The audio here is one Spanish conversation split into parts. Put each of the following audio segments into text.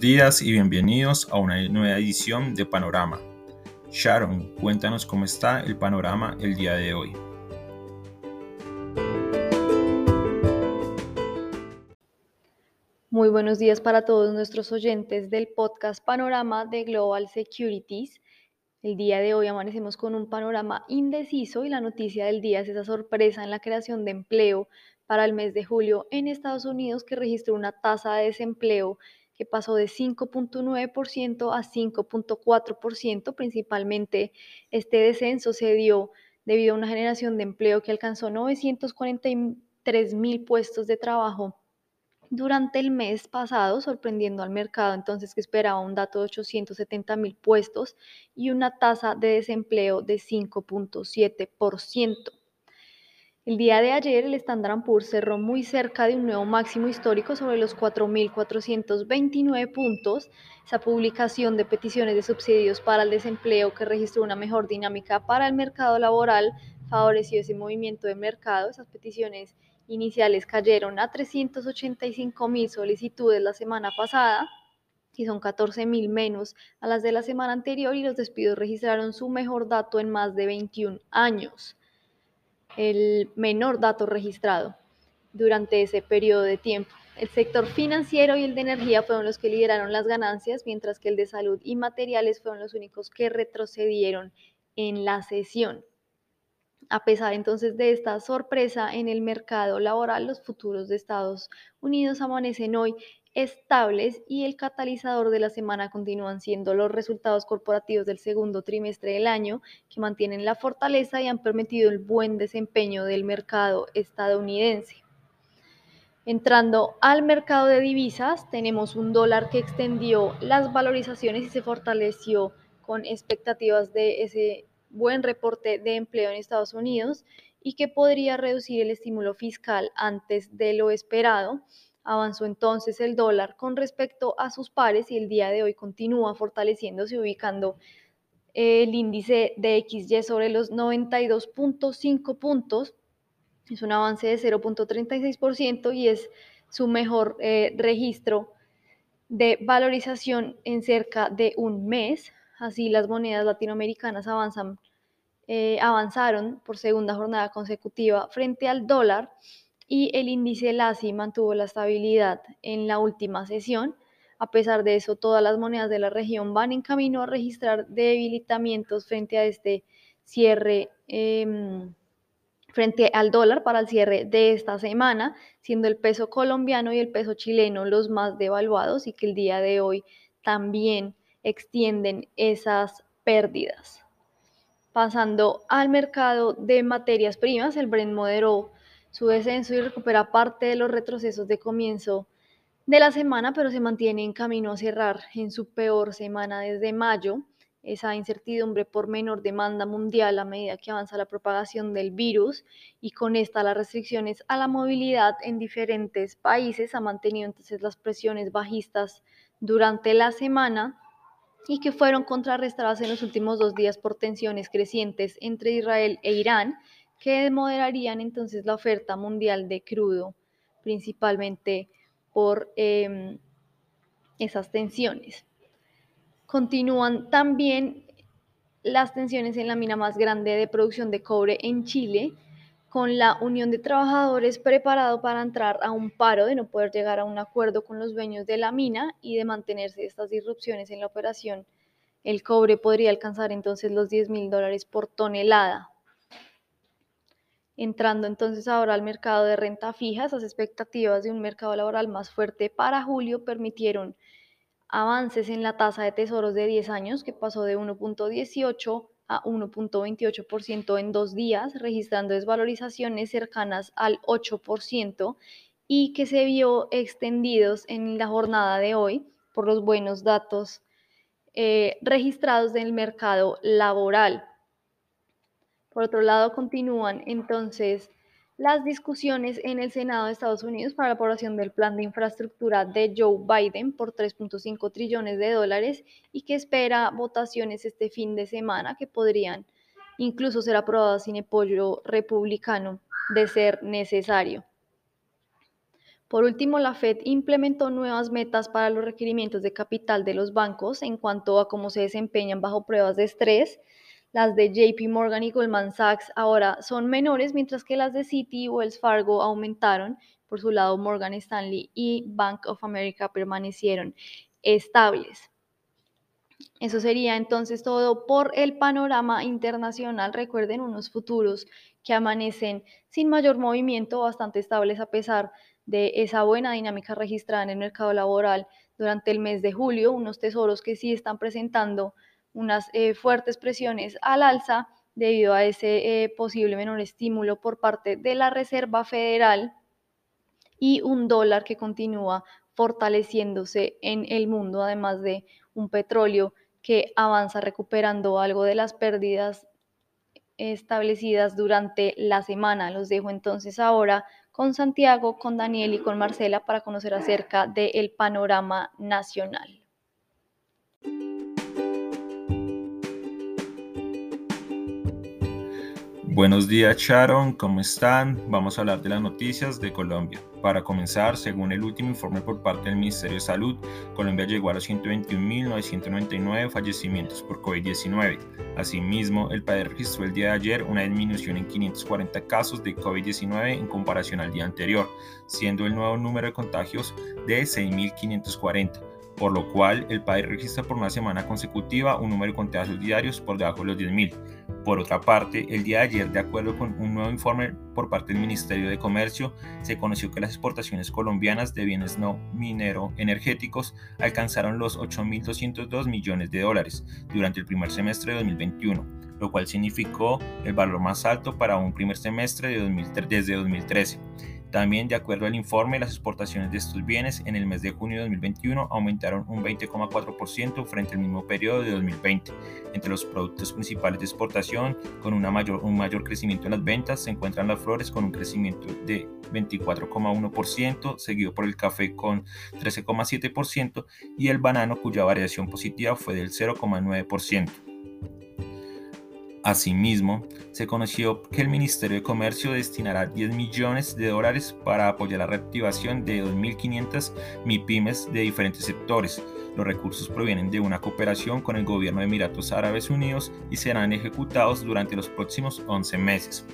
Días y bienvenidos a una nueva edición de Panorama. Sharon, cuéntanos cómo está el panorama el día de hoy. Muy buenos días para todos nuestros oyentes del podcast Panorama de Global Securities. El día de hoy amanecemos con un panorama indeciso y la noticia del día es esa sorpresa en la creación de empleo para el mes de julio en Estados Unidos que registró una tasa de desempleo que pasó de 5.9% a 5.4%. Principalmente este descenso se dio debido a una generación de empleo que alcanzó 943 mil puestos de trabajo durante el mes pasado, sorprendiendo al mercado entonces que esperaba un dato de 870 mil puestos y una tasa de desempleo de 5.7%. El día de ayer el Standard Poor's cerró muy cerca de un nuevo máximo histórico sobre los 4.429 puntos. Esa publicación de peticiones de subsidios para el desempleo que registró una mejor dinámica para el mercado laboral favoreció ese movimiento de mercado. Esas peticiones iniciales cayeron a 385 mil solicitudes la semana pasada y son 14 mil menos a las de la semana anterior y los despidos registraron su mejor dato en más de 21 años el menor dato registrado durante ese periodo de tiempo. El sector financiero y el de energía fueron los que lideraron las ganancias, mientras que el de salud y materiales fueron los únicos que retrocedieron en la sesión. A pesar entonces de esta sorpresa en el mercado laboral, los futuros de Estados Unidos amanecen hoy estables y el catalizador de la semana continúan siendo los resultados corporativos del segundo trimestre del año que mantienen la fortaleza y han permitido el buen desempeño del mercado estadounidense. Entrando al mercado de divisas, tenemos un dólar que extendió las valorizaciones y se fortaleció con expectativas de ese buen reporte de empleo en Estados Unidos y que podría reducir el estímulo fiscal antes de lo esperado Avanzó entonces el dólar con respecto a sus pares y el día de hoy continúa fortaleciéndose, ubicando el índice de XY sobre los 92.5 puntos. Es un avance de 0.36% y es su mejor eh, registro de valorización en cerca de un mes. Así las monedas latinoamericanas avanzan, eh, avanzaron por segunda jornada consecutiva frente al dólar y el índice LASI mantuvo la estabilidad en la última sesión. A pesar de eso, todas las monedas de la región van en camino a registrar debilitamientos frente a este cierre, em, frente al dólar para el cierre de esta semana, siendo el peso colombiano y el peso chileno los más devaluados y que el día de hoy también extienden esas pérdidas. Pasando al mercado de materias primas, el Brent moderó su descenso y recupera parte de los retrocesos de comienzo de la semana, pero se mantiene en camino a cerrar en su peor semana desde mayo. Esa incertidumbre por menor demanda mundial a medida que avanza la propagación del virus y con esta las restricciones a la movilidad en diferentes países ha mantenido entonces las presiones bajistas durante la semana y que fueron contrarrestadas en los últimos dos días por tensiones crecientes entre Israel e Irán que moderarían entonces la oferta mundial de crudo, principalmente por em, esas tensiones. Continúan también las tensiones en la mina más grande de producción de cobre en Chile, con la Unión de Trabajadores preparado para entrar a un paro de no poder llegar a un acuerdo con los dueños de la mina y de mantenerse estas disrupciones en la operación. El cobre podría alcanzar entonces los 10 mil dólares por tonelada. Entrando entonces ahora al mercado de renta fija, esas expectativas de un mercado laboral más fuerte para julio permitieron avances en la tasa de tesoros de 10 años, que pasó de 1.18 a 1.28% en dos días, registrando desvalorizaciones cercanas al 8% y que se vio extendidos en la jornada de hoy por los buenos datos eh, registrados del mercado laboral. Por otro lado, continúan entonces las discusiones en el Senado de Estados Unidos para la aprobación del plan de infraestructura de Joe Biden por 3.5 trillones de dólares y que espera votaciones este fin de semana que podrían incluso ser aprobadas sin apoyo republicano de ser necesario. Por último, la Fed implementó nuevas metas para los requerimientos de capital de los bancos en cuanto a cómo se desempeñan bajo pruebas de estrés. Las de JP Morgan y Goldman Sachs ahora son menores, mientras que las de Citi y Wells Fargo aumentaron. Por su lado, Morgan Stanley y Bank of America permanecieron estables. Eso sería entonces todo por el panorama internacional. Recuerden unos futuros que amanecen sin mayor movimiento, bastante estables a pesar de esa buena dinámica registrada en el mercado laboral durante el mes de julio, unos tesoros que sí están presentando unas eh, fuertes presiones al alza debido a ese eh, posible menor estímulo por parte de la Reserva Federal y un dólar que continúa fortaleciéndose en el mundo, además de un petróleo que avanza recuperando algo de las pérdidas establecidas durante la semana. Los dejo entonces ahora con Santiago, con Daniel y con Marcela para conocer acerca del panorama nacional. Buenos días Sharon, ¿cómo están? Vamos a hablar de las noticias de Colombia. Para comenzar, según el último informe por parte del Ministerio de Salud, Colombia llegó a los 121.999 fallecimientos por COVID-19. Asimismo, el país registró el día de ayer una disminución en 540 casos de COVID-19 en comparación al día anterior, siendo el nuevo número de contagios de 6.540 por lo cual el país registra por una semana consecutiva un número de contagios diarios por debajo de los 10.000. Por otra parte, el día de ayer, de acuerdo con un nuevo informe por parte del Ministerio de Comercio, se conoció que las exportaciones colombianas de bienes no minero energéticos alcanzaron los 8.202 millones de dólares durante el primer semestre de 2021, lo cual significó el valor más alto para un primer semestre de desde 2013. También, de acuerdo al informe, las exportaciones de estos bienes en el mes de junio de 2021 aumentaron un 20,4% frente al mismo periodo de 2020. Entre los productos principales de exportación, con mayor, un mayor crecimiento en las ventas, se encuentran las flores con un crecimiento de 24,1%, seguido por el café con 13,7% y el banano cuya variación positiva fue del 0,9%. Asimismo, se conoció que el Ministerio de Comercio destinará 10 millones de dólares para apoyar la reactivación de 2.500 MIPIMES de diferentes sectores. Los recursos provienen de una cooperación con el gobierno de Emiratos Árabes Unidos y serán ejecutados durante los próximos 11 meses.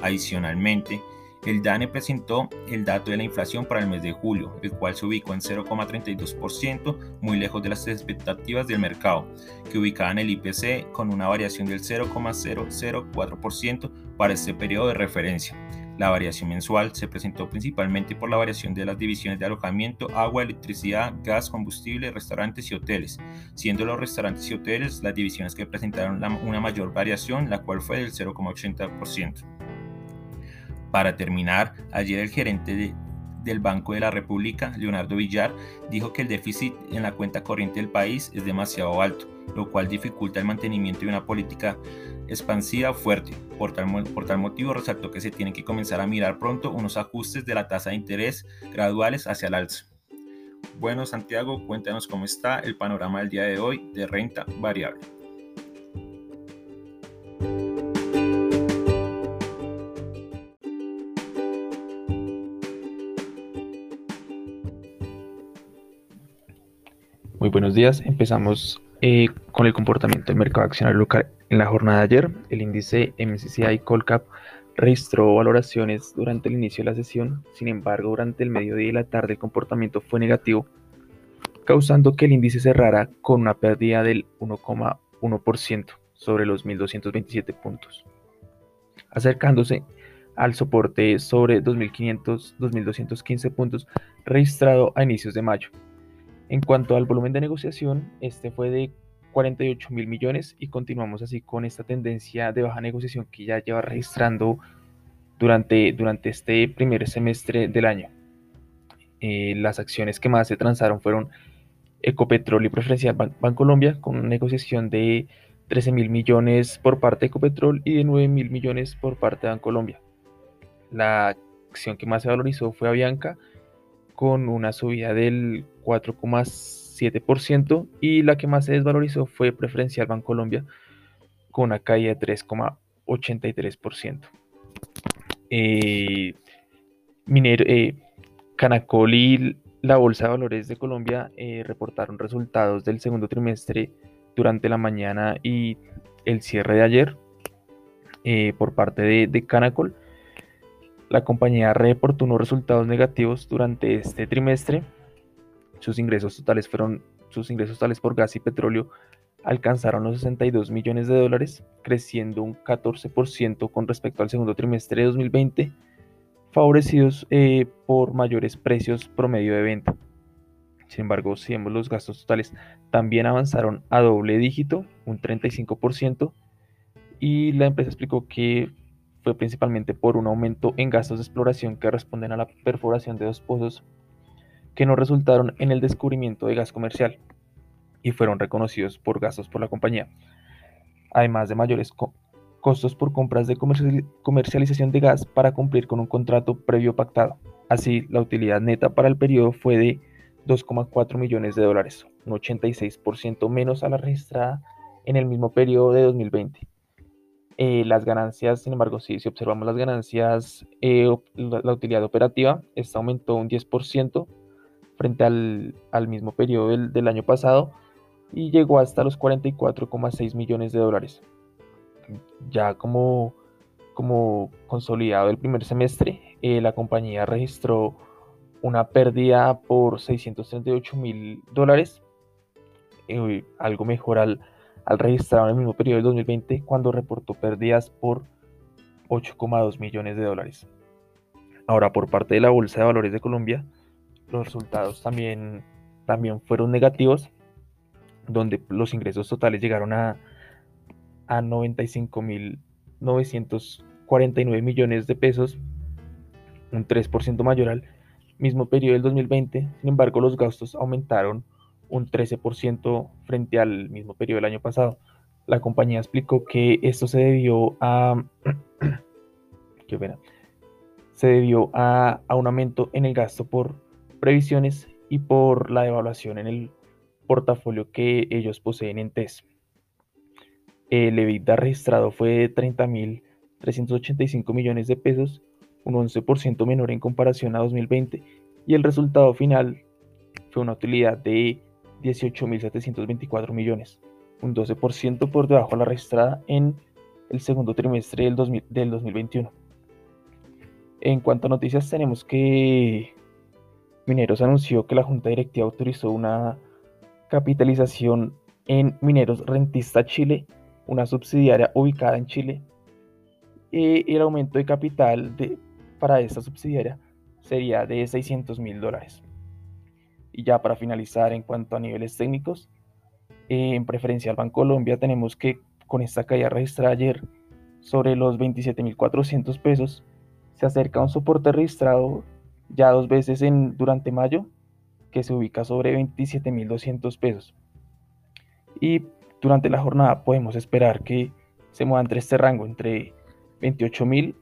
Adicionalmente, el DANE presentó el dato de la inflación para el mes de julio, el cual se ubicó en 0,32%, muy lejos de las expectativas del mercado, que ubicaban el IPC con una variación del 0,004% para este periodo de referencia. La variación mensual se presentó principalmente por la variación de las divisiones de alojamiento, agua, electricidad, gas, combustible, restaurantes y hoteles, siendo los restaurantes y hoteles las divisiones que presentaron una mayor variación, la cual fue del 0,80%. Para terminar, ayer el gerente del Banco de la República, Leonardo Villar, dijo que el déficit en la cuenta corriente del país es demasiado alto, lo cual dificulta el mantenimiento de una política expansiva fuerte. Por tal, por tal, motivo, resaltó que se tienen que comenzar a mirar pronto unos ajustes de la tasa de interés graduales hacia el alza. Bueno, Santiago, cuéntanos cómo está el panorama del día de hoy de renta variable. Buenos días. Empezamos eh, con el comportamiento del mercado accionario local. En la jornada de ayer, el índice MSCI Colcap registró valoraciones durante el inicio de la sesión. Sin embargo, durante el mediodía y la tarde el comportamiento fue negativo, causando que el índice cerrara con una pérdida del 1,1% sobre los 1.227 puntos, acercándose al soporte sobre 2.500-2.215 puntos registrado a inicios de mayo. En cuanto al volumen de negociación, este fue de 48 mil millones y continuamos así con esta tendencia de baja negociación que ya lleva registrando durante, durante este primer semestre del año. Eh, las acciones que más se transaron fueron Ecopetrol y Preferencial Bancolombia con una negociación de 13 mil millones por parte de Ecopetrol y de 9 mil millones por parte de Bancolombia. La acción que más se valorizó fue Avianca con una subida del 4,7% y la que más se desvalorizó fue Preferencial Bancolombia con una caída de 3,83%. Eh, eh, Canacol y la Bolsa de Valores de Colombia eh, reportaron resultados del segundo trimestre durante la mañana y el cierre de ayer eh, por parte de, Canacol. La compañía reportó unos resultados negativos durante este trimestre. Sus ingresos totales fueron sus ingresos totales por gas y petróleo alcanzaron los 62 millones de dólares, creciendo un 14% con respecto al segundo trimestre de 2020, favorecidos eh, por mayores precios promedio de venta. Sin embargo, si vemos los gastos totales, también avanzaron a doble dígito, un 35%, y la empresa explicó que fue principalmente por un aumento en gastos de exploración que responden a la perforación de dos pozos que no resultaron en el descubrimiento de gas comercial y fueron reconocidos por gastos por la compañía, además de mayores costos por compras de comercialización de gas para cumplir con un contrato previo pactado. Así, la utilidad neta para el periodo fue de 2,4 millones de dólares, un 86% menos a la registrada en el mismo periodo de 2020. Eh, las ganancias, sin embargo, si observamos las ganancias, eh, la, utilidad operativa, esta aumentó un 10% frente al, mismo periodo del, año pasado y llegó hasta los 44,6 millones de dólares. Ya como, consolidado el primer semestre, eh, la compañía registró una pérdida por 638 mil dólares, algo mejor al, al registrado en el mismo periodo del 2020 cuando reportó pérdidas por 8,2 millones de dólares. Ahora, por parte de la Bolsa de Valores de Colombia, los resultados también, también fueron negativos, donde los ingresos totales llegaron a, a 95.949 millones de pesos, un 3% mayor al mismo periodo del 2020. Sin embargo, los gastos aumentaron un 13% frente al mismo periodo del año pasado. La compañía explicó que esto se debió a, qué se debió a, a un aumento en el gasto por previsiones y por la devaluación en el portafolio que ellos poseen en TES. El EBITDA registrado fue de 30.385 millones de pesos, un 11% menor en comparación a 2020, y el resultado final fue una utilidad de 18.724 millones, un 12% por debajo de la registrada en el segundo trimestre del, del 2021. En cuanto a noticias, tenemos que Mineros anunció que la Junta Directiva autorizó una capitalización en Mineros Rentista Chile, una subsidiaria ubicada en Chile. Y el aumento de capital para esta subsidiaria sería de 600 mil dólares. Y ya para finalizar, en cuanto a niveles técnicos, en preferencial Bancolombia tenemos que con esta caída registrada ayer sobre los 27.400 pesos, se acerca a un soporte registrado ya dos veces en, durante mayo, que se ubica sobre 27.200 pesos. Y durante la jornada podemos esperar que se mueva entre este rango, entre 28.000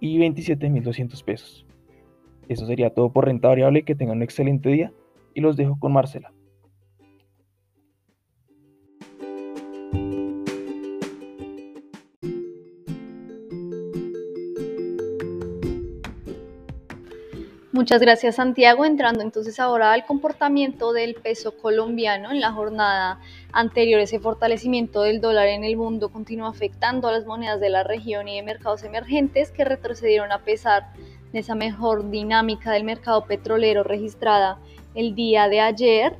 y 27.200 pesos. Eso sería todo por renta variable. Que tengan un excelente día y los dejo con Marcela. Muchas gracias Santiago. Entrando entonces ahora al comportamiento del peso colombiano en la jornada anterior, ese fortalecimiento del dólar en el mundo continúa afectando a las monedas de la región y de mercados emergentes que retrocedieron a pesar de esa mejor dinámica del mercado petrolero registrada el día de ayer.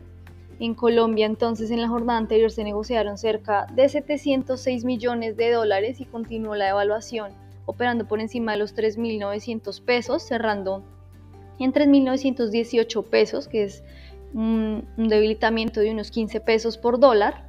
En Colombia entonces en la jornada anterior se negociaron cerca de 706 millones de dólares y continuó la evaluación operando por encima de los 3.900 pesos, cerrando en 3.918 pesos, que es un, debilitamiento de unos 15 pesos por dólar.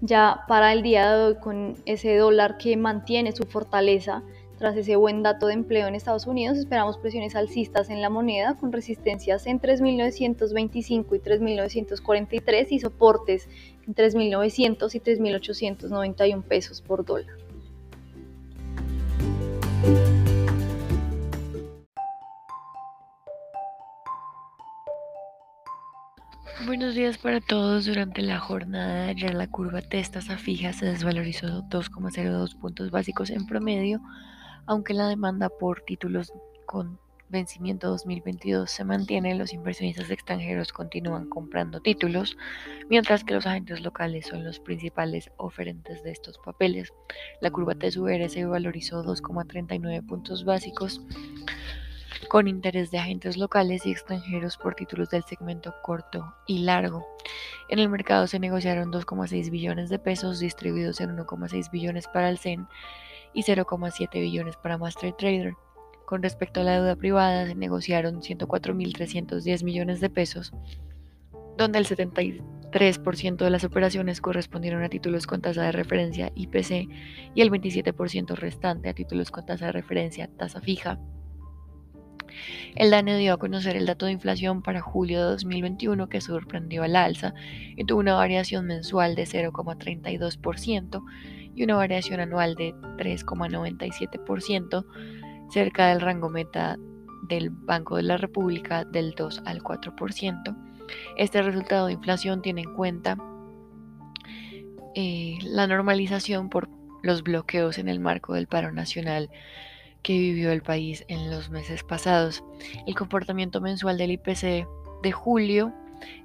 Ya para el día de hoy, con ese dólar que mantiene su fortaleza tras ese buen dato de empleo en Estados Unidos, esperamos presiones alcistas en la moneda con resistencias en 3.925 y 3.943 y soportes en 3.900 y 3.891 pesos por dólar. Buenos días para todos. Durante la jornada ayer la curva testas a fija se desvalorizó 2,02 puntos básicos en promedio, aunque la demanda por títulos con vencimiento 2022 se mantiene, los inversionistas extranjeros continúan comprando títulos, mientras que los agentes locales son los principales oferentes de estos papeles. La curva TSUR se valorizó 2,39 puntos básicos con interés de agentes locales y extranjeros por títulos del segmento corto y largo. En el mercado se negociaron 2,6 billones de pesos distribuidos en 1,6 billones para el CEN y 0,7 billones para Master Trader. Con respecto a la deuda privada, se negociaron 104.310 millones de pesos, donde el 73% de las operaciones correspondieron a títulos con tasa de referencia IPC y el 27% restante a títulos con tasa de referencia tasa fija. El DANE dio a conocer el dato de inflación para julio de 2021 que sorprendió al alza y tuvo una variación mensual de 0,32% y una variación anual de 3,97%, cerca del rango meta del Banco de la República del 2 al 4%. Este resultado de inflación tiene en cuenta eh, la normalización por los bloqueos en el marco del paro nacional que vivió el país en los meses pasados. El comportamiento mensual del IPC de julio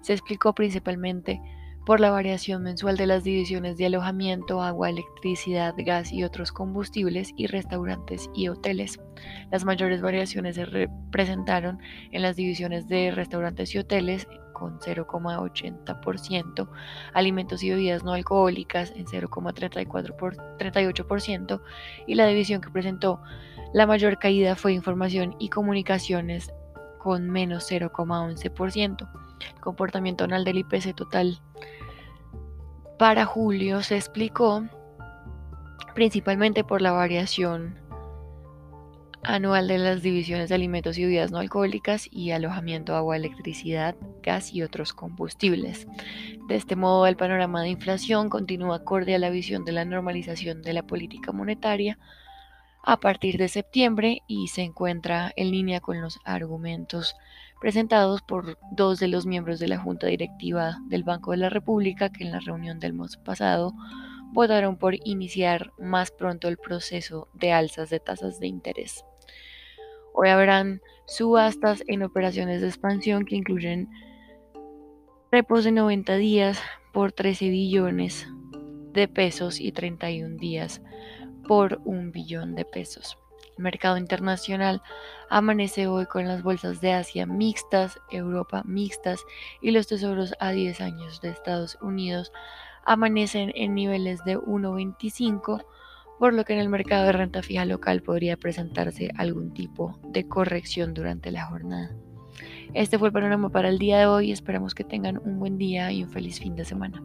se explicó principalmente por la variación mensual de las divisiones de alojamiento, agua, electricidad, gas y otros combustibles y restaurantes y hoteles. Las mayores variaciones se presentaron en las divisiones de restaurantes y hoteles con 0,80%, alimentos y bebidas no alcohólicas en 0,38% y la división que presentó la mayor caída fue información y comunicaciones con menos 0,11%. El comportamiento anual del IPC total para julio se explicó principalmente por la variación anual de las divisiones de alimentos y bebidas no alcohólicas y alojamiento, agua, electricidad, gas y otros combustibles. De este modo, el panorama de inflación continúa acorde a la visión de la normalización de la política monetaria a partir de septiembre y se encuentra en línea con los argumentos presentados por dos de los miembros de la Junta Directiva del Banco de la República que en la reunión del mes pasado votaron por iniciar más pronto el proceso de alzas de tasas de interés. Hoy habrán subastas en operaciones de expansión que incluyen repos de 90 días por 13 billones de pesos y 31 días por un billón de pesos. El mercado internacional amanece hoy con las bolsas de Asia mixtas, Europa mixtas y los tesoros a 10 años de Estados Unidos amanecen en niveles de 1.25, por lo que en el mercado de renta fija local podría presentarse algún tipo de corrección durante la jornada. Este fue el panorama para el día de hoy, esperamos que tengan un buen día y un feliz fin de semana.